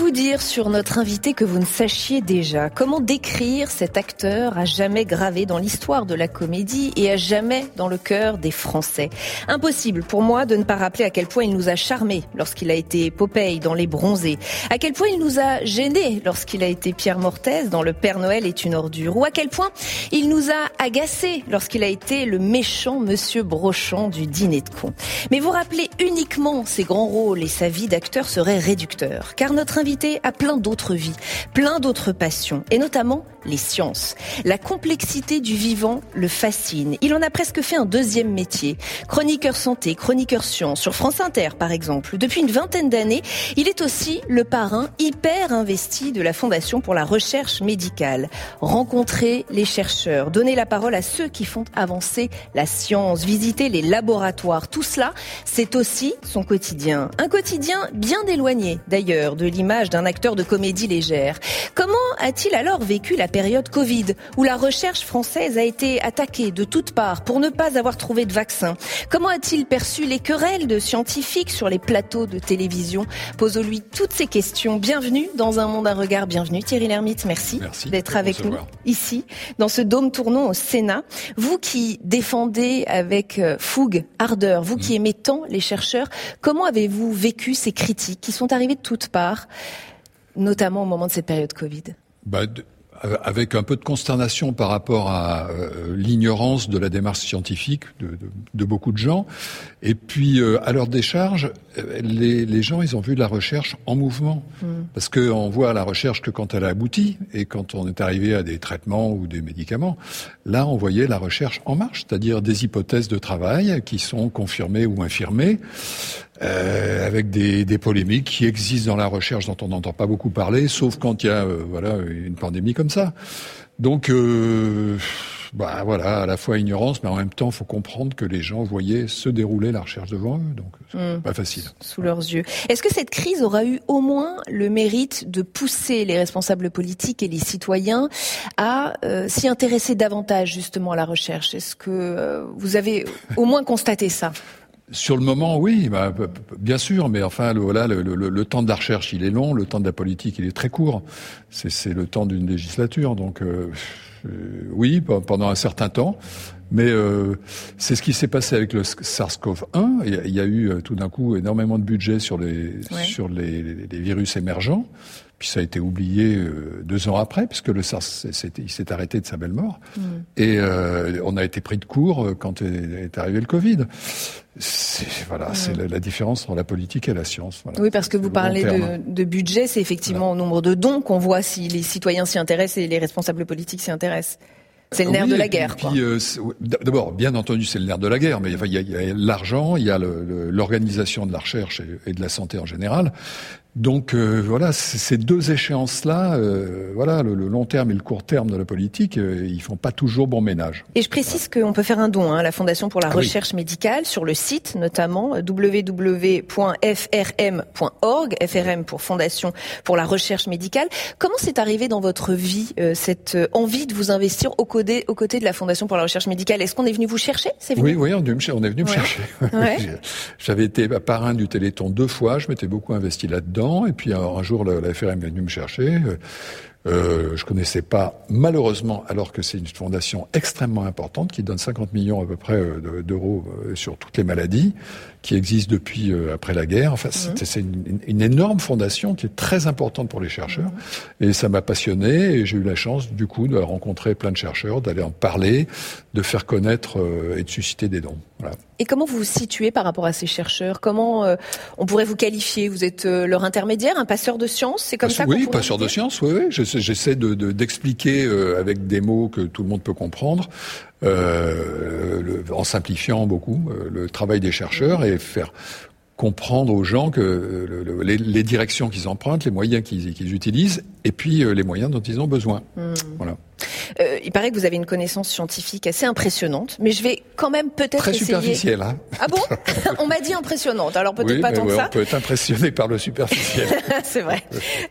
vous dire sur notre invité que vous ne sachiez déjà Comment décrire cet acteur à jamais gravé dans l'histoire de la comédie et à jamais dans le cœur des Français. Impossible pour moi de ne pas rappeler à quel point il nous a charmés lorsqu'il a été Popeye dans Les Bronzés, à quel point il nous a gênés lorsqu'il a été Pierre Mortez dans Le Père Noël est une ordure, ou à quel point il nous a agacés lorsqu'il a été le méchant Monsieur Brochon du dîner de con. Mais vous rappelez uniquement ses grands rôles et sa vie d'acteur serait réducteur, car notre invité a plein d'autres vies, plein d'autres passions, et notamment les sciences. La complexité du vivant le fascine. Il en a presque fait un deuxième métier. Chroniqueur santé, chroniqueur sciences, sur France Inter par exemple. Depuis une vingtaine d'années, il est aussi le parrain hyper investi de la Fondation pour la recherche médicale. Rencontrer les chercheurs, donner la parole à ceux qui font avancer la science, visiter les laboratoires, tout cela, c'est aussi son quotidien. Un quotidien bien éloigné d'ailleurs de l'image d'un acteur de comédie légère. Comment a-t-il alors vécu la période Covid, où la recherche française a été attaquée de toutes parts pour ne pas avoir trouvé de vaccin? Comment a-t-il perçu les querelles de scientifiques sur les plateaux de télévision? Posons-lui toutes ces questions. Bienvenue dans Un Monde à Regard. Bienvenue Thierry Lhermitte. Merci, Merci d'être avec nous ici, dans ce dôme tournant au Sénat. Vous qui défendez avec euh, fougue, ardeur, vous qui aimez tant les chercheurs, comment avez-vous vécu ces critiques qui sont arrivées de toutes parts, notamment au moment de cette période Covid Bah, de- avec un peu de consternation par rapport à euh, l'ignorance de la démarche scientifique de, de- de beaucoup de gens. Et puis, euh, à leur décharge, euh, les, les gens, ils ont vu la recherche en mouvement. Parce qu'on voit la recherche que quand elle a abouti et quand on est arrivé à des traitements ou des médicaments. Là, on voyait la recherche en marche, c'est-à-dire des hypothèses de travail qui sont confirmées ou infirmées. Euh, avec des, des polémiques qui existent dans la recherche dont on n'entend pas beaucoup parler, sauf quand il y a euh, voilà une pandémie comme ça. Donc, euh, bah voilà, à la fois ignorance, mais en même temps, faut comprendre que les gens voyaient se dérouler la recherche devant eux, donc c'est pas facile. sous leurs yeux. Est-ce que cette crise aura eu au moins le mérite de pousser les responsables politiques et les citoyens à euh, s'y intéresser davantage justement à la recherche? Est-ce que euh, vous avez au moins constaté ça? Sur le moment, oui, bah, bien sûr, mais enfin, le, voilà, le, le- le temps de la recherche, il est long, le temps de la politique, il est très court. C'est le temps d'une législature, donc euh, euh, oui, pe- pendant un certain temps. Mais euh, c'est ce qui s'est passé avec le SARS-CoV-1. Il y a- eu euh, tout d'un coup énormément de budget sur les Ouais. sur les, les- les virus émergents. Puis ça a été oublié euh, deux ans après, puisque le SARS il s'est arrêté de sa belle mort. Et euh, on a été pris de court euh, quand est, arrivé le Covid. C'est voilà, c'est la, la différence entre la politique et la science. Voilà. Oui, parce que C'est vous le parlez terme. de, de budget, c'est effectivement au nombre de dons qu'on voit si les citoyens s'y intéressent et les responsables politiques s'y intéressent. C'est le nerf Oui, de la puis- guerre. quoi. puis, euh, D'abord, bien entendu, c'est le nerf de la guerre, mais enfin, il y a, il y a l'argent, il y a le- le- l'organisation de la recherche et, et de la santé en général. Donc euh, voilà, ces deux échéances-là, euh, voilà, le, le long terme et le court terme de la politique, euh, ils font pas toujours bon ménage. Et je précise qu'on peut faire un don hein, à la Fondation pour la Ah oui. recherche médicale sur le site notamment www.frm.org, FRM pour Fondation pour la recherche médicale. Comment c'est arrivé dans votre vie euh, cette euh, envie de vous investir aux côtés, aux côtés de la Fondation pour la recherche médicale? Est-ce qu'on est venu vous chercher? Venu Oui, oui, on est venu me, cher- on est venu me Ouais. chercher. Ouais. J'avais été parrain du Téléthon deux fois, je m'étais beaucoup investi là-dedans, et puis un, un jour la, FRM est venue me chercher. euh, Euh, je connaissais pas, malheureusement, alors que c'est une fondation extrêmement importante qui donne 50 millions à peu près euh, d'euros euh, sur toutes les maladies, qui existe depuis euh, après la guerre. Enfin, c'est une, une énorme fondation qui est très importante pour les chercheurs. Et ça m'a passionné et j'ai eu la chance, du coup, de rencontrer plein de chercheurs, d'aller en parler, de faire connaître euh, et de susciter des dons. Voilà. Et comment vous vous situez par rapport à ces chercheurs? Comment euh, on pourrait vous qualifier? Vous êtes euh, leur intermédiaire, un passeur de science? C'est comme ça qu'on Oui, passeur de science, oui, oui. J'essaie, j'essaie de, de- d'expliquer euh, avec des mots que tout le monde peut comprendre, euh, en simplifiant beaucoup euh, le travail des chercheurs et faire comprendre aux gens que euh, le- le- les, directions qu'ils empruntent, les moyens qu'ils utilisent, et puis euh, les moyens dont ils ont besoin. Hmm. Voilà. Euh, il paraît que vous avez une connaissance scientifique assez impressionnante, mais je vais quand même peut-être Très essayer. superficiel, hein. Ah bon? On m'a dit impressionnante, alors peut-être Oui, pas mais tant ouais, que on ça. peut être impressionné par le superficiel. C'est vrai.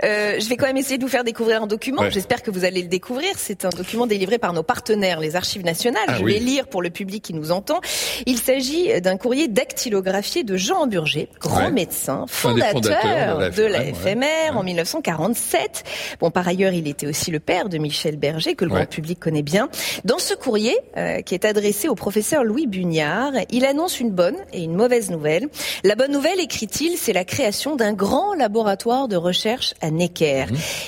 Euh, je vais quand même essayer de vous faire découvrir un document. Ouais. J'espère que vous allez le découvrir. C'est un document délivré par nos partenaires, les Archives nationales. Ah je oui. vais lire pour le public qui nous entend. Il s'agit d'un courrier dactylographié de Jean Burger, grand Ouais. médecin, fondateur de la ouais. FMR en 1947. Bon, par ailleurs, il était aussi le père de Michel Berger, que le Ouais. grand public connaît bien. Dans ce courrier, euh, qui est adressé au professeur Louis Bugnard, il annonce une bonne et une mauvaise nouvelle. La bonne nouvelle, écrit-il, c'est la création d'un grand laboratoire de recherche à Necker.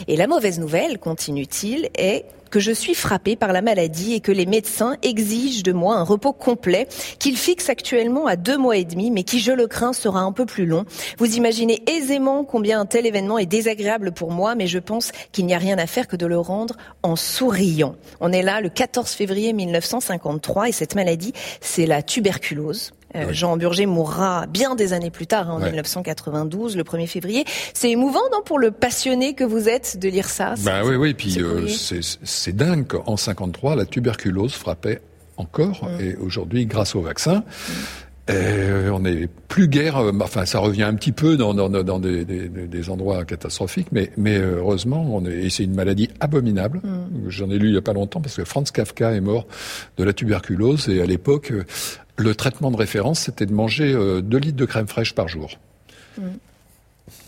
Et la mauvaise nouvelle, continue-t-il, est que je suis frappé par la maladie et que les médecins exigent de moi un repos complet qu'ils fixent actuellement à deux mois et demi, mais qui, je le crains, sera un peu plus long. Vous imaginez aisément combien un tel événement est désagréable pour moi, mais je pense qu'il n'y a rien à faire que de le rendre en souriant. On est là le 14 février 1953 et cette maladie, c'est la tuberculose. Euh, Oui. Jean Burger mourra bien des années plus tard, hein, en Ouais. 1992, le 1er février. C'est émouvant, non, pour le passionné que vous êtes de lire ça Ben oui, oui, puis euh, c'est, dingue qu'en 53, la tuberculose frappait encore, Mm. et aujourd'hui, grâce au vaccin, euh, on est plus guère, enfin ça revient un petit peu dans, dans, dans des, des, des endroits catastrophiques, mais, mais heureusement, on est, et c'est une maladie abominable. Mm. J'en ai lu il y a pas longtemps parce que Franz Kafka est mort de la tuberculose et à l'époque, le traitement de référence, c'était de manger euh, 2 litres de crème fraîche par jour.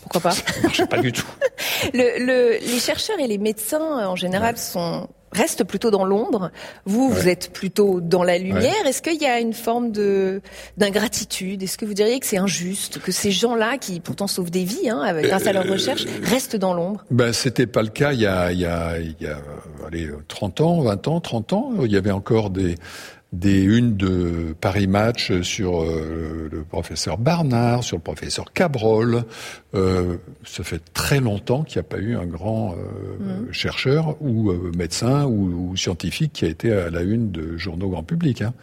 Pourquoi pas? Ça marchait pas du tout. Le- le- les chercheurs et les médecins, euh, en général, sont restent plutôt dans l'ombre. Vous, vous Ouais. êtes plutôt dans la lumière. Est-ce qu'il y a une forme de d'ingratitude? Est-ce que vous diriez que c'est injuste que ces gens-là, qui pourtant sauvent des vies, hein, avec- grâce à leur Euh, recherche, restent dans l'ombre? Ben, c'était pas le cas il y a, il y a, il y a euh, allez, 30 ans, 20 ans, 30 ans. Il y avait encore des, des unes de Paris Match sur euh, le professeur Barnard, sur le professeur Cabrol. Euh, ça fait très longtemps qu'il n'y a pas eu un grand euh, chercheur ou médecin ou, ou scientifique qui a été à la une de journaux grand public. Hein.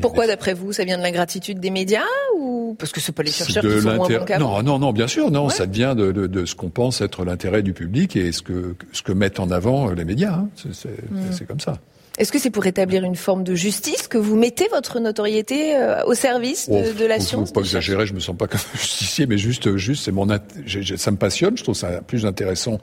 Pourquoi, d'après vous, ça vient de l'ingratitude des médias ou parce que c'est pas les chercheurs de qui sont moins bons Non, non, non, bien sûr, non. Ouais. Ça vient de, de, de ce qu'on pense être l'intérêt du public et ce que ce que mettent en avant les médias. hein. C'est Mm. c'est comme ça. Est-ce que c'est pour établir une forme de justice que vous mettez votre notoriété euh, au service de, Oh, de la faut- science Faut pas exagérer, je me sens pas comme un justicier, mais juste, juste, c'est mon, ça me passionne. Je trouve ça plus intéressant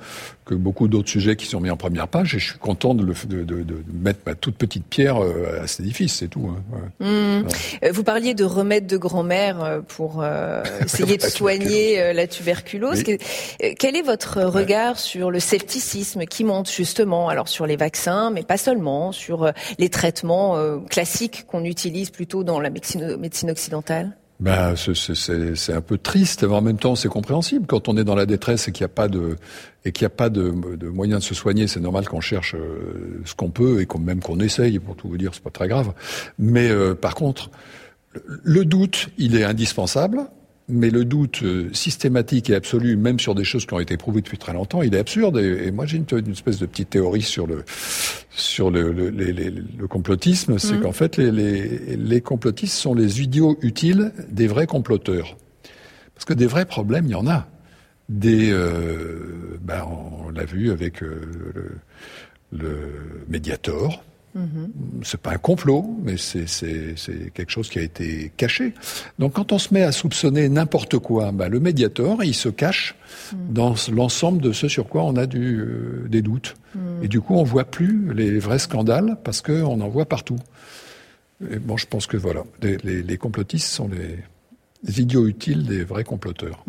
que beaucoup d'autres sujets qui sont mis en première page, et je suis content de, le, de, de, de mettre ma toute petite pierre euh, à cet édifice, c'est tout. hein. Ouais. Hum. Euh, Vous parliez de remèdes de grand-mère pour euh, essayer de soigner la tuberculose. Oui. Que- Quel est votre regard sur le scepticisme qui monte justement, alors sur les vaccins, mais pas seulement, sur euh, les traitements euh, classiques qu'on utilise plutôt dans la médecine, occidentale? Ben, c'est- un peu triste, mais en même temps, c'est compréhensible. Quand on est dans la détresse et qu'il n'y a pas de et qu'il a pas de, de se soigner, c'est normal qu'on cherche euh, ce qu'on peut et même qu'on essaye. Pour tout vous dire, c'est pas très grave. Mais par contre, le doute, il est indispensable. Mais le doute euh, systématique et absolu, même sur des choses qui ont été prouvées depuis très longtemps, il est absurde. Et, et moi, j'ai une, une espèce de petite théorie sur le sur le, le, les- les- le complotisme, c'est qu'en fait, les, les, les complotistes sont les idiots utiles des vrais comploteurs. Parce que des vrais problèmes, il y en a. Des, euh, ben, on l'a vu avec euh, le, le Mediator. C'est pas un complot, mais c'est quelque chose qui a été caché. Donc quand on se met à soupçonner n'importe quoi, ben, le Mediator, il se cache dans l'ensemble de ce sur quoi on a du, euh, des doutes. Et du coup, on voit plus les vrais scandales parce qu'on en voit partout. Et bon, je pense que voilà, les, les- les complotistes sont les, les idiots utiles des vrais comploteurs.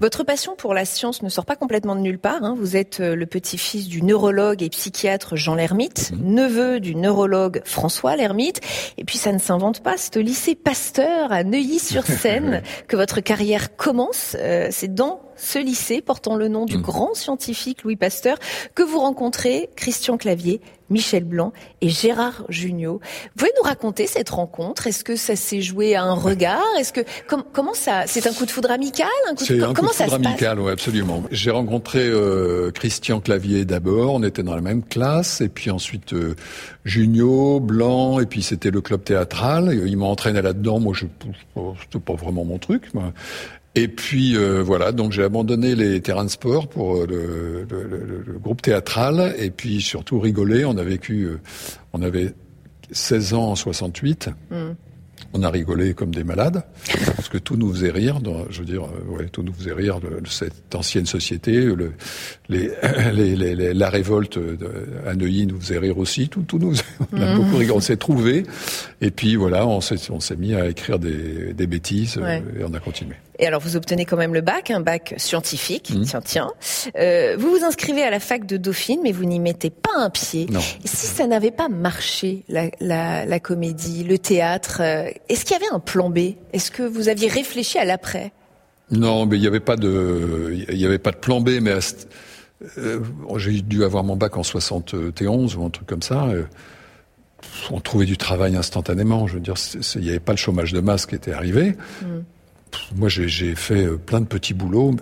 Votre passion pour la science ne sort pas complètement de nulle part. Hein. Vous êtes euh, le petit-fils du neurologue et psychiatre Jean Lermite, mhm. neveu du neurologue François Lermite. Et puis ça ne s'invente pas, c'est au lycée Pasteur à Neuilly-sur-Seine que votre carrière commence. Euh, c'est dans ce lycée portant le nom du mhm. grand scientifique Louis Pasteur que vous rencontrez Christian Clavier, Michel Blanc et Gérard Jugnot. Vous pouvez nous raconter cette rencontre? Est-ce que ça s'est joué à un regard? Est-ce que comment ça C'est un coup de foudre amical un coup C'est un coup de foudre amical, oui, absolument. J'ai rencontré euh, Christian Clavier d'abord. On était dans la même classe, et puis ensuite euh, Junio, Blanc, et puis c'était le club théâtral. Il m'a entraîné là-dedans. Moi, je c'était pas vraiment mon truc. Moi. Et puis euh, voilà, donc j'ai abandonné les terrains de sport pour euh, le, le, le, le, groupe théâtral et puis surtout rigoler. On a vécu, euh, on avait 16 ans en 68. On a rigolé comme des malades parce que tout nous faisait rire. je veux dire, ouais, tout nous faisait rire de, cette ancienne société. Le, les, les, les, la révolte à Neuilly nous faisait rire aussi. Tout, tout nous, on a beaucoup rigolé. On s'est trouvé et puis voilà, on s'est, mis à écrire des, des bêtises et on a continué. Et alors, vous obtenez quand même le bac, un bac scientifique, mmh. tiens, tiens. Euh, vous vous inscrivez à la fac de Dauphine, mais vous n'y mettez pas un pied. Non. Et si ça n'avait pas marché, la, la, la comédie, le théâtre, euh, est-ce qu'il y avait un plan B? Est-ce que vous aviez réfléchi à l'après? Non, mais il n'y avait pas de, il y avait pas de plan B, mais euh, j'ai dû avoir mon bac en 71 ou un truc comme ça. Euh, on trouvait du travail instantanément. Je veux dire, il n'y avait pas le chômage de masse qui était arrivé. Mmh moi j'ai fait euh, plein de petits boulots.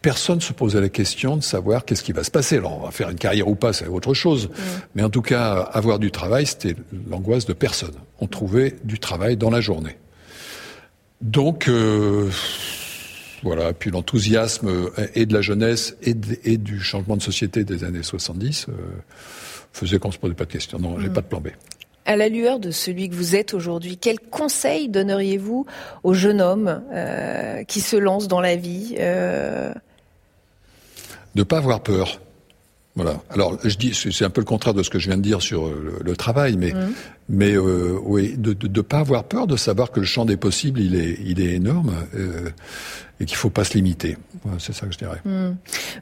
Personne se posait la question de savoir qu'est-ce qui va se passer. Alors on va faire une carrière ou pas, c'est autre chose. Mais en tout cas, avoir du travail, c'était l'angoisse de personne. On trouvait du travail dans la journée. Donc euh, voilà, puis l'enthousiasme euh, et de la jeunesse et, et, du changement de société des années 70 euh, faisait qu'on se posait pas de questions. Non, j'ai mm. pas de plan B. À la lueur de celui que vous êtes aujourd'hui, quel conseil donneriez-vous aux jeunes hommes euh, qui se lancent dans la vie euh... De ne pas avoir peur. Voilà. Alors, je dis, c'est un peu le contraire de ce que je viens de dire sur le, le travail, mais, mmh. Mais euh, oui, de ne pas avoir peur, de savoir que le champ des possibles, il est, il est énorme. Euh, et qu'il faut pas se limiter. c'est ça que je dirais. Hmm.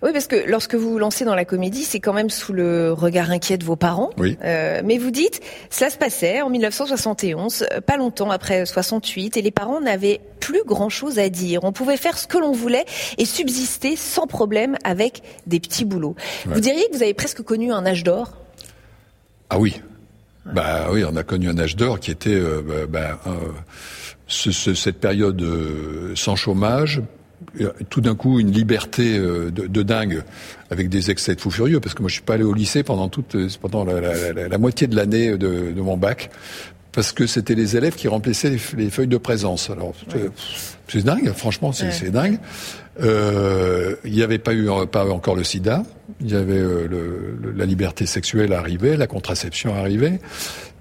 Oui, parce que lorsque vous vous lancez dans la comédie, c'est quand même sous le regard inquiet de vos parents. Oui. Euh, mais vous dites, cela se passait en 1971, euh, pas longtemps après 68, et les parents n'avaient plus grand-chose à dire. On pouvait faire ce que l'on voulait et subsister sans problème avec des petits boulots. Vous diriez que vous avez presque connu un âge d'or? Ah oui. Bah oui, on a connu un âge d'or qui était euh, bah, bah euh, ce, ce, cette période euh, sans chômage, euh, tout d'un coup une liberté euh, de, de, dingue avec des excès de fou furieux parce que moi je suis pas allé au lycée pendant toute pendant la, la, la, moitié de l'année de, de, mon bac parce que c'était les élèves qui remplissaient les, feuilles de présence. Alors c'est dingue, franchement c'est dingue. Euh, il n'y avait pas eu pas encore le SIDA, il y avait le, la liberté sexuelle arrivée, la contraception arrivée.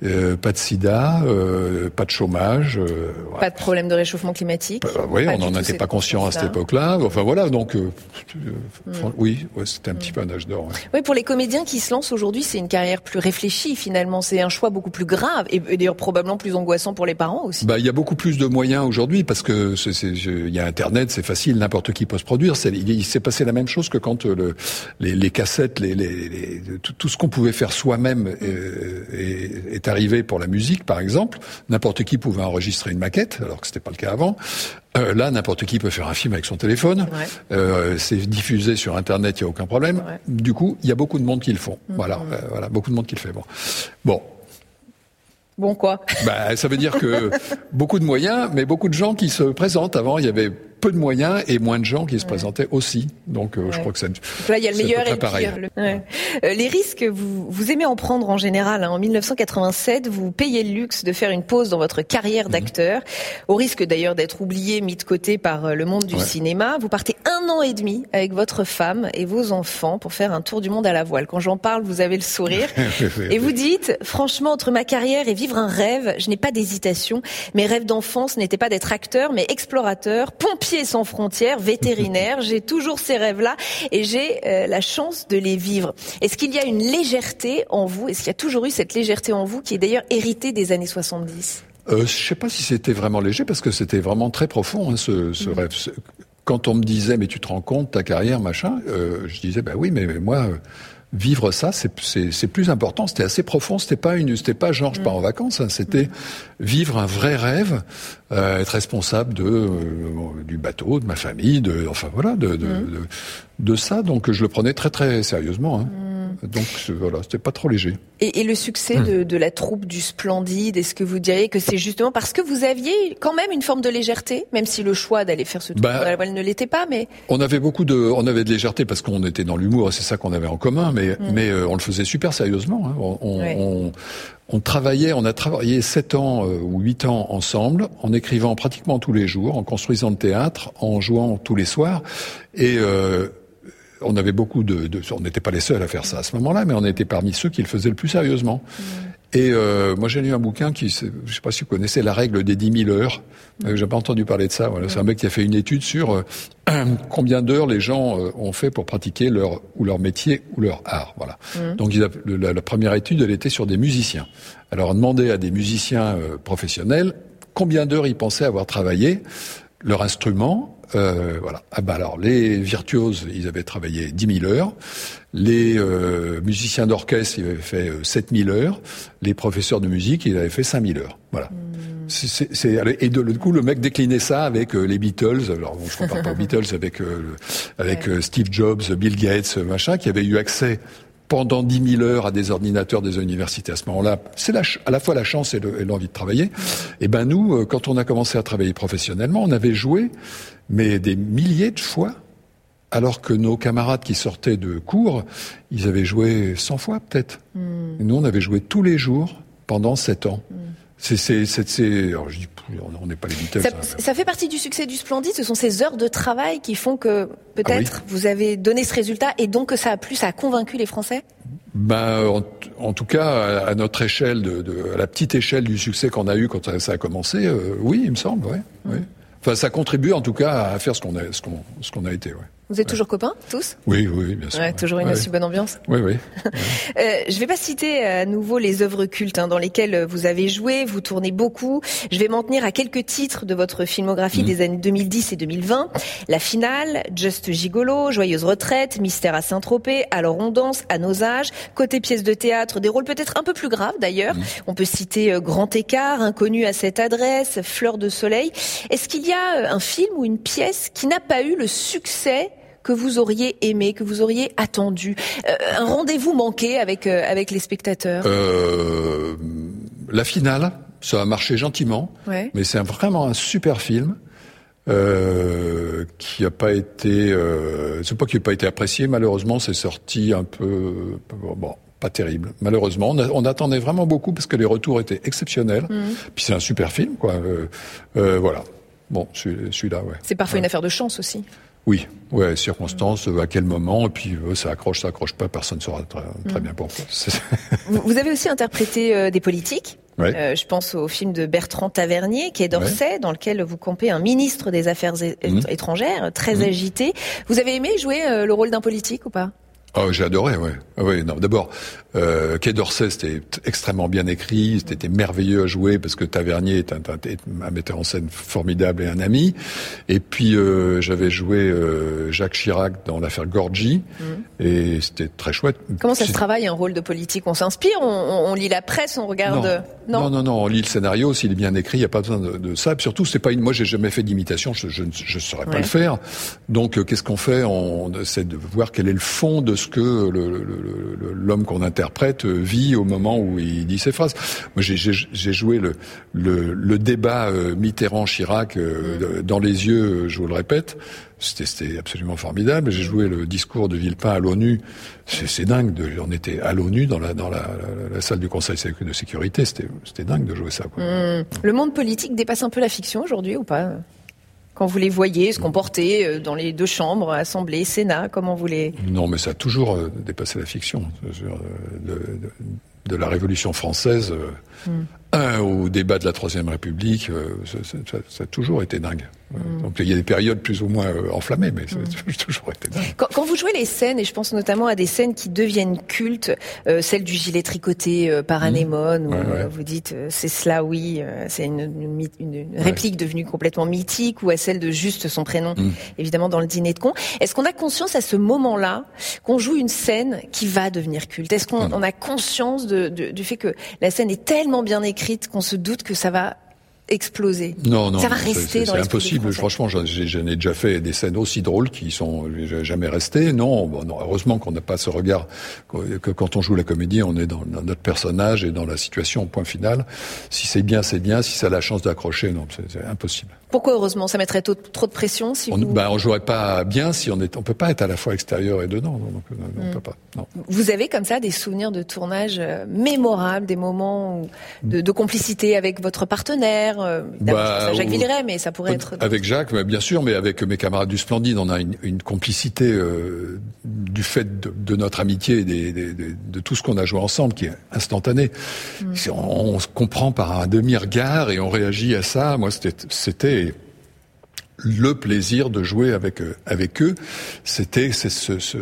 Euh, pas de sida, euh, pas de chômage. Euh, pas de problème de réchauffement climatique. Bah, oui, on n'en était pas conscient à cette époque-là. Enfin voilà, donc hmm. oui, ouais, c'était un petit peu un âge d'or. Oui, pour les comédiens qui se lancent aujourd'hui, c'est une carrière plus réfléchie finalement. C'est un choix beaucoup plus grave et, d'ailleurs probablement plus angoissant pour les parents aussi. Bah, il y a beaucoup plus de moyens aujourd'hui parce que il y a Internet, c'est facile, n'importe qui peut se produire. il, s'est passé la même chose que quand le, les, les cassettes, les, les, tout, tout, ce qu'on pouvait faire soi-même est, est arrivé pour la musique, par exemple, n'importe qui pouvait enregistrer une maquette, alors que c'était pas le cas avant. Euh, là, n'importe qui peut faire un film avec son téléphone. Euh, c'est diffusé sur Internet, il y a aucun problème. Du coup, il y a beaucoup de monde qui le font. Mm-hmm. Voilà, euh, voilà, beaucoup de monde qui le fait. Bon, bon. Bon quoi bah, Ça veut dire que beaucoup de moyens, mais beaucoup de gens qui se présentent. Avant, il y avait peu de moyens et moins de gens qui se présentaient aussi. Donc euh, je crois que ça. là, il y a le meilleur et le pire. Euh, les risques, vous, vous aimez en prendre en général. Hein. En 1987, vous payez le luxe de faire une pause dans votre carrière mhm. d'acteur, au risque d'ailleurs d'être oublié, mis de côté par euh, le monde du cinéma. Vous partez un an et demi avec votre femme et vos enfants pour faire un tour du monde à la voile. Quand j'en parle, vous avez le sourire et vous dites, franchement, entre ma carrière et vivre un rêve, je n'ai pas d'hésitation. Mes rêves d'enfance n'étaient pas d'être acteur, mais explorateur, pompier sans frontières, vétérinaire. j'ai toujours ces rêves-là et j'ai euh, la chance de les vivre. Est-ce qu'il y a une légèreté en vous? Est-ce qu'il y a toujours eu cette légèreté en vous qui est d'ailleurs héritée des années 70 euh, Je sais pas si c'était vraiment léger parce que c'était vraiment très profond hein, ce, ce mm. rêve quand on me disait mais tu te rends compte ta carrière machin, euh, je disais bah oui mais, mais moi vivre ça, c'est plus important. C'était assez profond. C'était pas une, c'était pas genre je pars en vacances. Hein. C'était vivre un vrai rêve, euh, être responsable de euh, du bateau, de ma famille, de enfin voilà, de de, de, de ça. Donc je le prenais très très sérieusement. Hein. Donc voilà, c'était pas trop léger. Et, et le succès de, de, la troupe du Splendide, est-ce que vous diriez que c'est justement parce que vous aviez quand même une forme de légèreté, même si le choix d'aller faire ce tour Bah, de la voile ne l'était pas, mais On avait beaucoup de, on avait de légèreté parce qu'on était dans l'humour et c'est ça qu'on avait en commun, mais mais euh, on le faisait super sérieusement. hein. On, on, Ouais. on, on travaillait, on a travaillé sept ans euh, ou huit ans ensemble, en écrivant pratiquement tous les jours, en construisant le théâtre, en jouant tous les soirs, et euh, on avait beaucoup de, de- on n'était pas les seuls à faire ça à ce moment-là, mais on était parmi ceux qui le faisaient le plus sérieusement. Et euh, moi, j'ai lu un bouquin qui, je sais pas si vous connaissez, la règle des 10 000 heures. Euh, j'ai pas entendu parler de ça. Voilà, c'est un mec qui a fait une étude sur euh, combien d'heures les gens euh, ont fait pour pratiquer leur ou leur métier ou leur art. Voilà. Donc, il a- la, la première étude, elle était sur des musiciens. Alors, on demandait à des musiciens euh, professionnels combien d'heures ils pensaient avoir travaillé leur instrument. Euh, voilà. Ah bah alors, les virtuoses, ils avaient travaillé 10 000 heures. Les euh, musiciens d'orchestre, ils avaient fait euh, 7 000 heures. Les professeurs de musique, ils avaient fait 5 000 heures. Voilà. C'est- c'est- c'est- et de, du coup, le mec déclinait ça avec euh, les Beatles. Alors, bon, je compare pas aux Beatles avec euh, avec euh, Steve Jobs, Bill Gates, euh, machin, qui avaient eu accès pendant 10 000 heures à des ordinateurs des universités à ce moment-là. C'est à la fois la chance et le- et l'envie de travailler. Et ben nous, euh, quand on a commencé à travailler professionnellement, on avait joué, mais des milliers de fois alors que nos camarades qui sortaient de cours, ils avaient joué 100 fois peut-être. Et nous, on avait joué tous les jours pendant 7 ans. C'est, c'est, c'est, c'est- alors je dis, on n'est pas les Beatles. ça, hein. ça fait partie du succès du Splendide. Ce sont ces heures de travail qui font que peut-être vous avez donné ce résultat et donc que ça a plu, ça a convaincu les Français? Ben, en, en tout cas, à, notre échelle, de, de- à la petite échelle du succès qu'on a eu quand ça, a commencé, euh, oui, il me semble, ouais, ouais. Enfin, ça contribue en tout cas à faire ce qu'on a, ce qu'on, ce qu'on a été, ouais. Vous êtes toujours copains tous? Oui, oui, bien sûr. Ouais. Toujours une Ouais. aussi bonne ambiance. Oui, oui. Euh, je vais pas citer à nouveau les œuvres cultes hein, dans lesquelles vous avez joué, vous tournez beaucoup. Je vais m'en tenir à quelques titres de votre filmographie des années 2010 et 2020. La finale, Just Gigolo, Joyeuse retraite, Mystère à Saint-Tropez, Alors on danse, à nos âges, côté pièces de théâtre, des rôles peut-être un peu plus graves d'ailleurs. On peut citer euh, Grand écart, Inconnu à cette adresse, Fleur de soleil. Est-ce qu'il y a euh, un film ou une pièce qui n'a pas eu le succès que vous auriez aimé, que vous auriez attendu, Euh, un rendez-vous manqué avec euh, avec les spectateurs. Euh, la finale, ça a marché gentiment, Ouais. mais c'est vraiment un super film. Euh, qui a pas été, euh, c'est pas qu'il n'a pas été apprécié. Malheureusement, c'est sorti un peu, bon, pas terrible. Malheureusement, on, a- on attendait vraiment beaucoup parce que les retours étaient exceptionnels. Puis c'est un super film, quoi. Euh, voilà. Bon, celui- celui-là, ouais. C'est parfois une affaire de chance aussi. Oui, ouais, circonstances, euh, à quel moment, et puis euh, ça accroche, ça accroche pas, personne ne saura très, très bien pourquoi. Vous, avez aussi interprété euh, des politiques. Ouais. Euh, je pense au film de Bertrand Tavernier, qui est d'Orsay, dans lequel vous campez un ministre des Affaires Mhm. étrangères, très agité. Vous avez aimé jouer euh, le rôle d'un politique ou pas? Oh, j'ai adoré, ouais. Ah ouais, non. D'abord, euh, Quai d'Orsay, c'était extrêmement bien écrit, c'était merveilleux à jouer parce que Tavernier est un, un- un metteur en scène formidable et un ami. Et puis euh, j'avais joué euh, Jacques Chirac dans l'affaire Gorgi et c'était très chouette. Comment ça se travaille un rôle de politique? On s'inspire, on, on- on lit la presse, on regarde. euh, non, non, non, on lit le scénario, s'il est bien écrit, il n'y a pas besoin de, de ça. Puis surtout, c'est pas une. Moi, j'ai jamais fait d'imitation, je, ne saurais pas Ouais. le faire. Donc, qu'est-ce qu'on fait? On essaie de voir quel est le fond de ce que l'homme qu'on interprète vit au moment où il dit ses phrases. Moi, j'ai- joué le, le, le débat euh, Mitterrand-Chirac euh, de- dans les yeux, je vous le répète. C'était absolument formidable. J'ai joué le discours de Villepin à l'ONU. C'est dingue. De, on était à l'ONU dans la, dans la, la- la salle du Conseil de sécurité. C'était dingue de jouer ça. Quoi. Le monde politique dépasse un peu la fiction aujourd'hui ou pas? Quand vous les voyez se comporter euh, dans les deux chambres, Assemblée, Sénat, comment vous les... Non, mais ça a toujours euh, dépassé la fiction. Euh, De, de- de la Révolution française euh, au débat de la Troisième République, ça, ça- ça- ça a toujours été dingue. Mm. Donc il y a des périodes plus ou moins euh, enflammées, mais mm. c'est toujours été quand, quand, vous jouez les scènes, et je pense notamment à des scènes qui deviennent cultes, euh, celle du gilet tricoté euh, par mm. Anémone, où vous dites c'est cela, oui, c'est une, une, une, réplique devenue complètement mythique, ou à celle de juste son prénom, évidemment dans le dîner de con. Est-ce qu'on a conscience à ce moment-là qu'on joue une scène qui va devenir culte? Est-ce qu'on a conscience de, de, du fait que la scène est tellement bien écrite qu'on se doute que ça va exploser. Non, non, ça va rester C'est impossible. Franchement, j'en ai déjà fait des scènes aussi drôles qui sont jamais restées. Non, bon, non heureusement qu'on n'a pas ce regard que quand on joue la comédie, on est dans, notre personnage et dans la situation. Point final. Si c'est bien, c'est bien. Si ça a la chance d'accrocher, non, c'est impossible. Pourquoi heureusement Ça mettrait trop, de pression si on, vous... Ben, on jouerait pas bien si on est. On peut pas être à la fois extérieur et dedans. Donc, on hmm. peut pas. Non. Vous avez comme ça des souvenirs de tournage euh, mémorables, des moments de, de complicité avec votre partenaire euh, bah, Jacques Villeray, mais ça pourrait être... Avec Jacques, bien sûr, mais avec mes camarades du Splendide, on a une, une complicité euh, du fait de, de, notre amitié, des, des, de tout ce qu'on a joué ensemble, qui est instantané. Mm. On, on, se comprend par un demi-regard et on réagit à ça. Moi, c'était le plaisir de jouer avec euh, avec eux, c'était ce, ce, ce,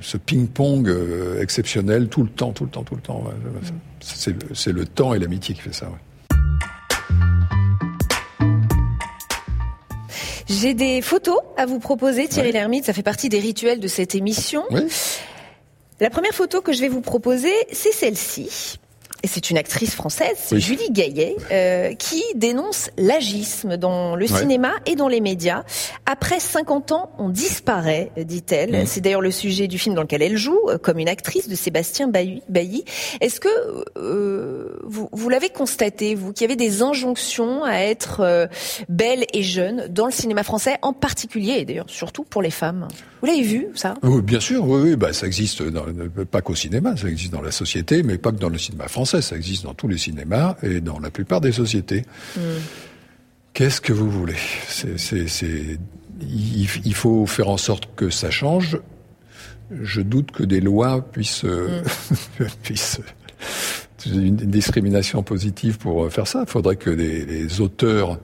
ce ping-pong exceptionnel tout le temps, tout le temps, tout le temps. Mm. C'est le temps et l'amitié qui fait ça. Ouais. J'ai des photos à vous proposer, Thierry Lhermitte. Ça fait partie des rituels de cette émission. La première photo que je vais vous proposer, c'est celle-ci c'est une actrice française, Julie Gaillet, euh, qui dénonce l'agisme dans le cinéma et dans les médias. Après 50 ans, on disparaît, dit-elle. C'est d'ailleurs le sujet du film dans lequel elle joue, euh, comme une actrice de Sébastien Bailly. Est-ce que euh, vous, vous l'avez constaté, vous, qu'il y avait des injonctions à être euh, belle et jeune dans le cinéma français, en particulier, et d'ailleurs surtout pour les femmes? Vous l'avez vu, ça? Oui, bien sûr, oui, oui. Bah, ça existe dans, pas qu'au cinéma, ça existe dans la société, mais pas que dans le cinéma français ça existe dans tous les cinémas et dans la plupart des sociétés. Hmm. Qu'est-ce que vous voulez? C'est, il, faut faire en sorte que ça change. Je doute que des lois puissent, euh, hmm. puissent une discrimination positive pour faire ça. Il faudrait que les, auteurs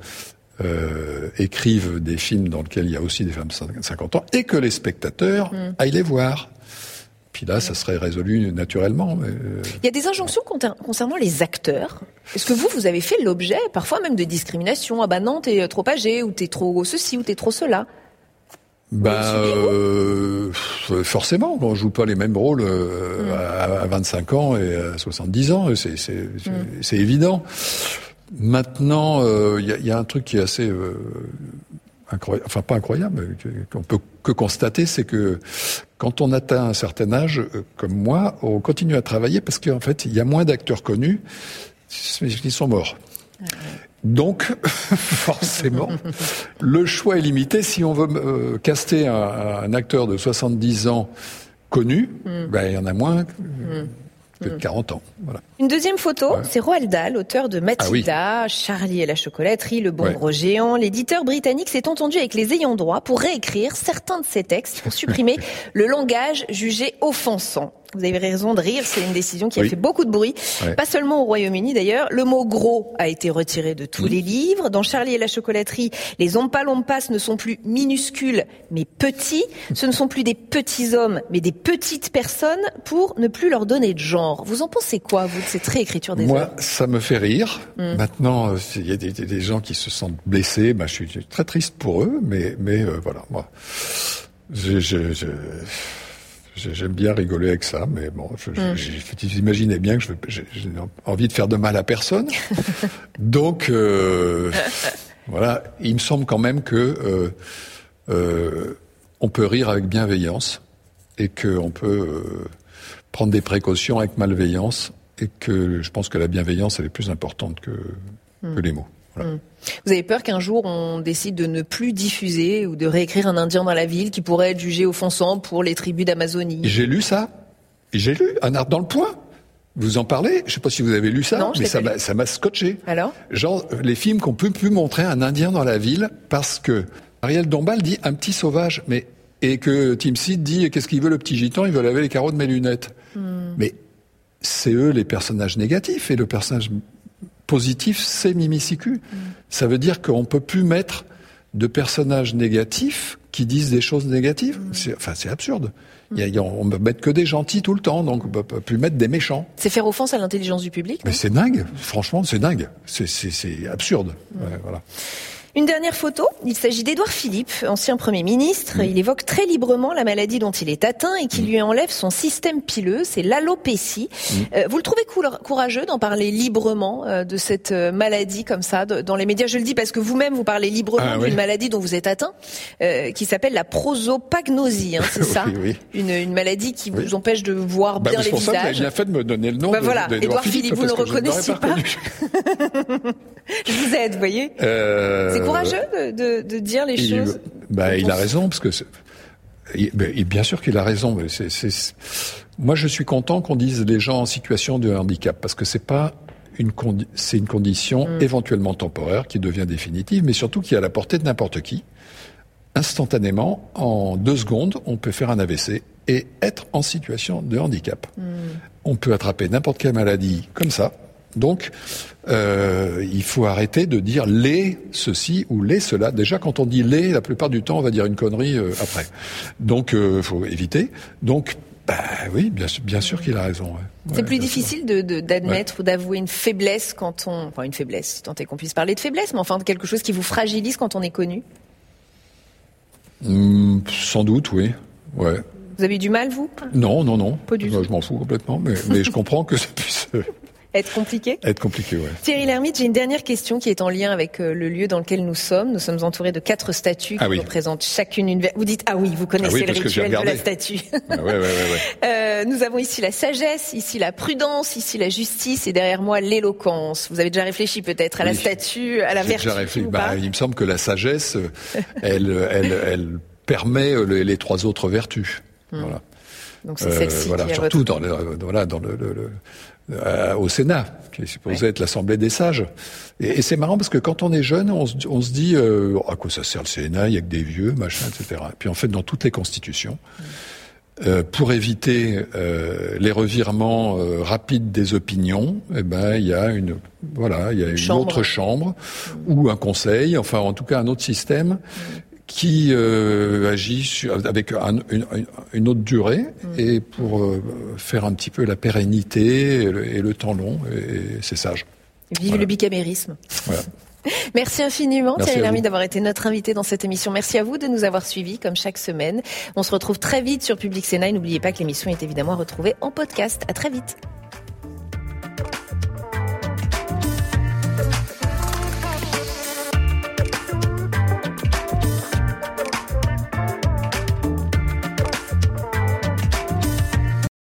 euh, écrivent des films dans lesquels il y a aussi des femmes de 50 ans et que les spectateurs hmm. aillent les voir. Puis là, ça serait résolu naturellement. Euh, Il y a des injonctions concernant les acteurs. Est-ce que vous, vous avez fait l'objet, parfois même de discrimination Ah bah non, t'es trop âgé, ou t'es trop ceci, ou t'es trop cela? Euh, forcément, on joue pas les mêmes rôles euh, hmm. à, 25 ans et à 70 ans, c'est hmm. évident. Maintenant, il y, a, un truc qui est assez incroyable, enfin pas incroyable, qu'on peut que constater, c'est que quand on atteint un certain âge, euh, comme moi, on continue à travailler parce qu'en fait, il y a moins d'acteurs connus, qui sont morts. Donc, forcément, le choix est limité. Si on veut euh, caster un, acteur de 70 ans connu, mm. ben, il y en a moins. Mm de 40 ans. Voilà. Une deuxième photo, c'est Roald Dahl, auteur de Matilda, ah Charlie et la chocolaterie, Le bon gros géant. L'éditeur britannique s'est entendu avec les ayants droit pour réécrire certains de ses textes pour supprimer le langage jugé offensant. Vous avez raison de rire, c'est une décision qui a fait beaucoup de bruit. Pas seulement au Royaume-Uni d'ailleurs. Le mot gros a été retiré de tous les livres. Dans Charlie et la chocolaterie, les ompalompas ne sont plus minuscules mais petits. Ce ne sont plus des petits hommes mais des petites personnes pour ne plus leur donner de genre. Vous en pensez quoi, vous, de cette réécriture des Moi, ça me fait rire. Hmm. Maintenant, euh, il y a des, gens qui se sentent blessés. Bah, je suis très triste pour eux, mais, mais euh, voilà, moi, je, je, je J'aime bien rigoler avec ça, mais bon, je, mm. imaginez bien que j'ai envie de faire de mal à personne. Donc, euh, voilà, il me semble quand même que euh, euh, on peut rire avec bienveillance et qu'on peut prendre des précautions avec malveillance et que je pense que la bienveillance elle est plus importante que, mm. que les mots. Voilà. Mm. Vous avez peur qu'un jour on décide de ne plus diffuser ou de réécrire un Indien dans la ville qui pourrait être jugé offensant pour les tribus d'Amazonie? J'ai lu ça. J'ai lu un art dans le point. Vous en parlez? Je sais pas si vous avez lu ça, mais ça m'a scotché. Alors? Genre les films qu'on peut plus montrer un Indien dans la ville parce que Ariel Dombal dit un petit sauvage, mais et que Tim Seed dit qu'est-ce qu'il veut le petit gitan? Il veut laver les carreaux de mes lunettes. Hmm. Mais c'est eux les personnages négatifs et le personnage positif, c'est Mimicicu. Mm. Ça veut dire qu'on peut plus mettre de personnages négatifs qui disent des choses négatives. C'est, enfin, c'est absurde. Il y a- il y a- on ne peut mettre que des gentils tout le temps, donc on ne peut plus mettre des méchants. C'est faire offense à l'intelligence du public. Mais c'est dingue, franchement, c'est dingue. C'est, absurde. Ouais, voilà. Une dernière photo, il s'agit d'Édouard Philippe, ancien Premier ministre. Il évoque très librement la maladie dont il est atteint et qui lui enlève son système pileux, c'est l'alopécie. Euh, vous le trouvez courageux d'en parler librement euh, de cette euh, maladie comme ça dans les médias? Je le dis parce que vous-même vous parlez librement Ah, d'une oui. maladie dont vous êtes atteint, euh, qui s'appelle la prosopagnosie, hein, c'est ça? Oui, oui. Une, une maladie qui vous empêche de voir Bah, bien c'est les pour ça vous avez bien fait de me donner le nom Bah de, voilà, Édouard Philippe, vous le que je ne l'aurais reconnaissiez pas. Je vous aide, vous voyez Euh, C'est courageux de, de- de dire les il, choses. bah, il a On- raison parce que il- bien sûr qu'il a raison. mais moi, je suis content qu'on dise les gens en situation de handicap parce que c'est pas une condi- c'est une condition Mm. éventuellement temporaire qui devient définitive, mais surtout qui est à la portée de n'importe qui. Instantanément, en deux secondes, on peut faire un AVC et être en situation de handicap. Mm. On peut attraper n'importe quelle maladie comme ça. Donc, euh, il faut arrêter de dire les ceci ou les cela. Déjà, quand on dit les, la plupart du temps, on va dire une connerie euh, après. Donc, il faut éviter. Donc, bah oui, bien, sûr- bien sûr qu'il a raison. ouais. C'est Ouais, plus difficile de- de- d'admettre ou d'avouer une faiblesse quand on, enfin une faiblesse, tant est qu'on puisse parler de faiblesse, mais enfin de quelque chose qui vous fragilise quand on est connu. Hmm, sans doute, oui. Ouais. Vous avez eu du mal vous? Non, non, non. Pas du tout. Je m'en fous complètement, mais, mais je comprends que ça puisse euh, Être compliqué? Être compliqué, ouais. Thierry Lhermitte, j'ai une dernière question qui est en lien avec euh, le lieu dans lequel nous sommes. Nous sommes entourés de quatre statues qui Ah oui. représentent chacune une. Vous dites ah oui, vous connaissez Ah oui, le rituel de la statue. Ah, ouais, ouais, ouais. Euh, nous avons ici la sagesse, ici la prudence, ici la justice et derrière moi l'éloquence. Vous avez déjà réfléchi peut-être à la Oui. statue, à la J'ai vertu déjà réfléchi. ou Bah, il me semble que la sagesse, euh, elle, elle, elle permet euh, les, les trois autres vertus. Voilà. Donc c'est Euh, celle-ci voilà, qui surtout votre... dans le, voilà, dans le- euh, au Sénat, qui est supposé être l'Assemblée des sages. Et, et c'est marrant parce que quand on est jeune, on se, on se dit euh, à quoi ça sert le Sénat Il y a que des vieux, machin, etc. Et puis en fait, dans toutes les constitutions, euh, pour éviter euh, les revirements euh, rapides des opinions, eh ben il y a une voilà, il y a une Chambre. autre chambre ou un conseil, enfin en tout cas un autre système qui euh, agit sur- avec un- une, autre durée et pour euh, faire un petit peu la pérennité et le, et le temps long, et c'est sage. Vive Voilà. le bicamérisme. Voilà. Merci infiniment Merci Thierry Lhermitte d'avoir été notre invité dans cette émission. Merci à vous de nous avoir suivis comme chaque semaine. On se retrouve très vite sur Public Sénat et n'oubliez pas que l'émission est évidemment retrouvée en podcast. À très vite.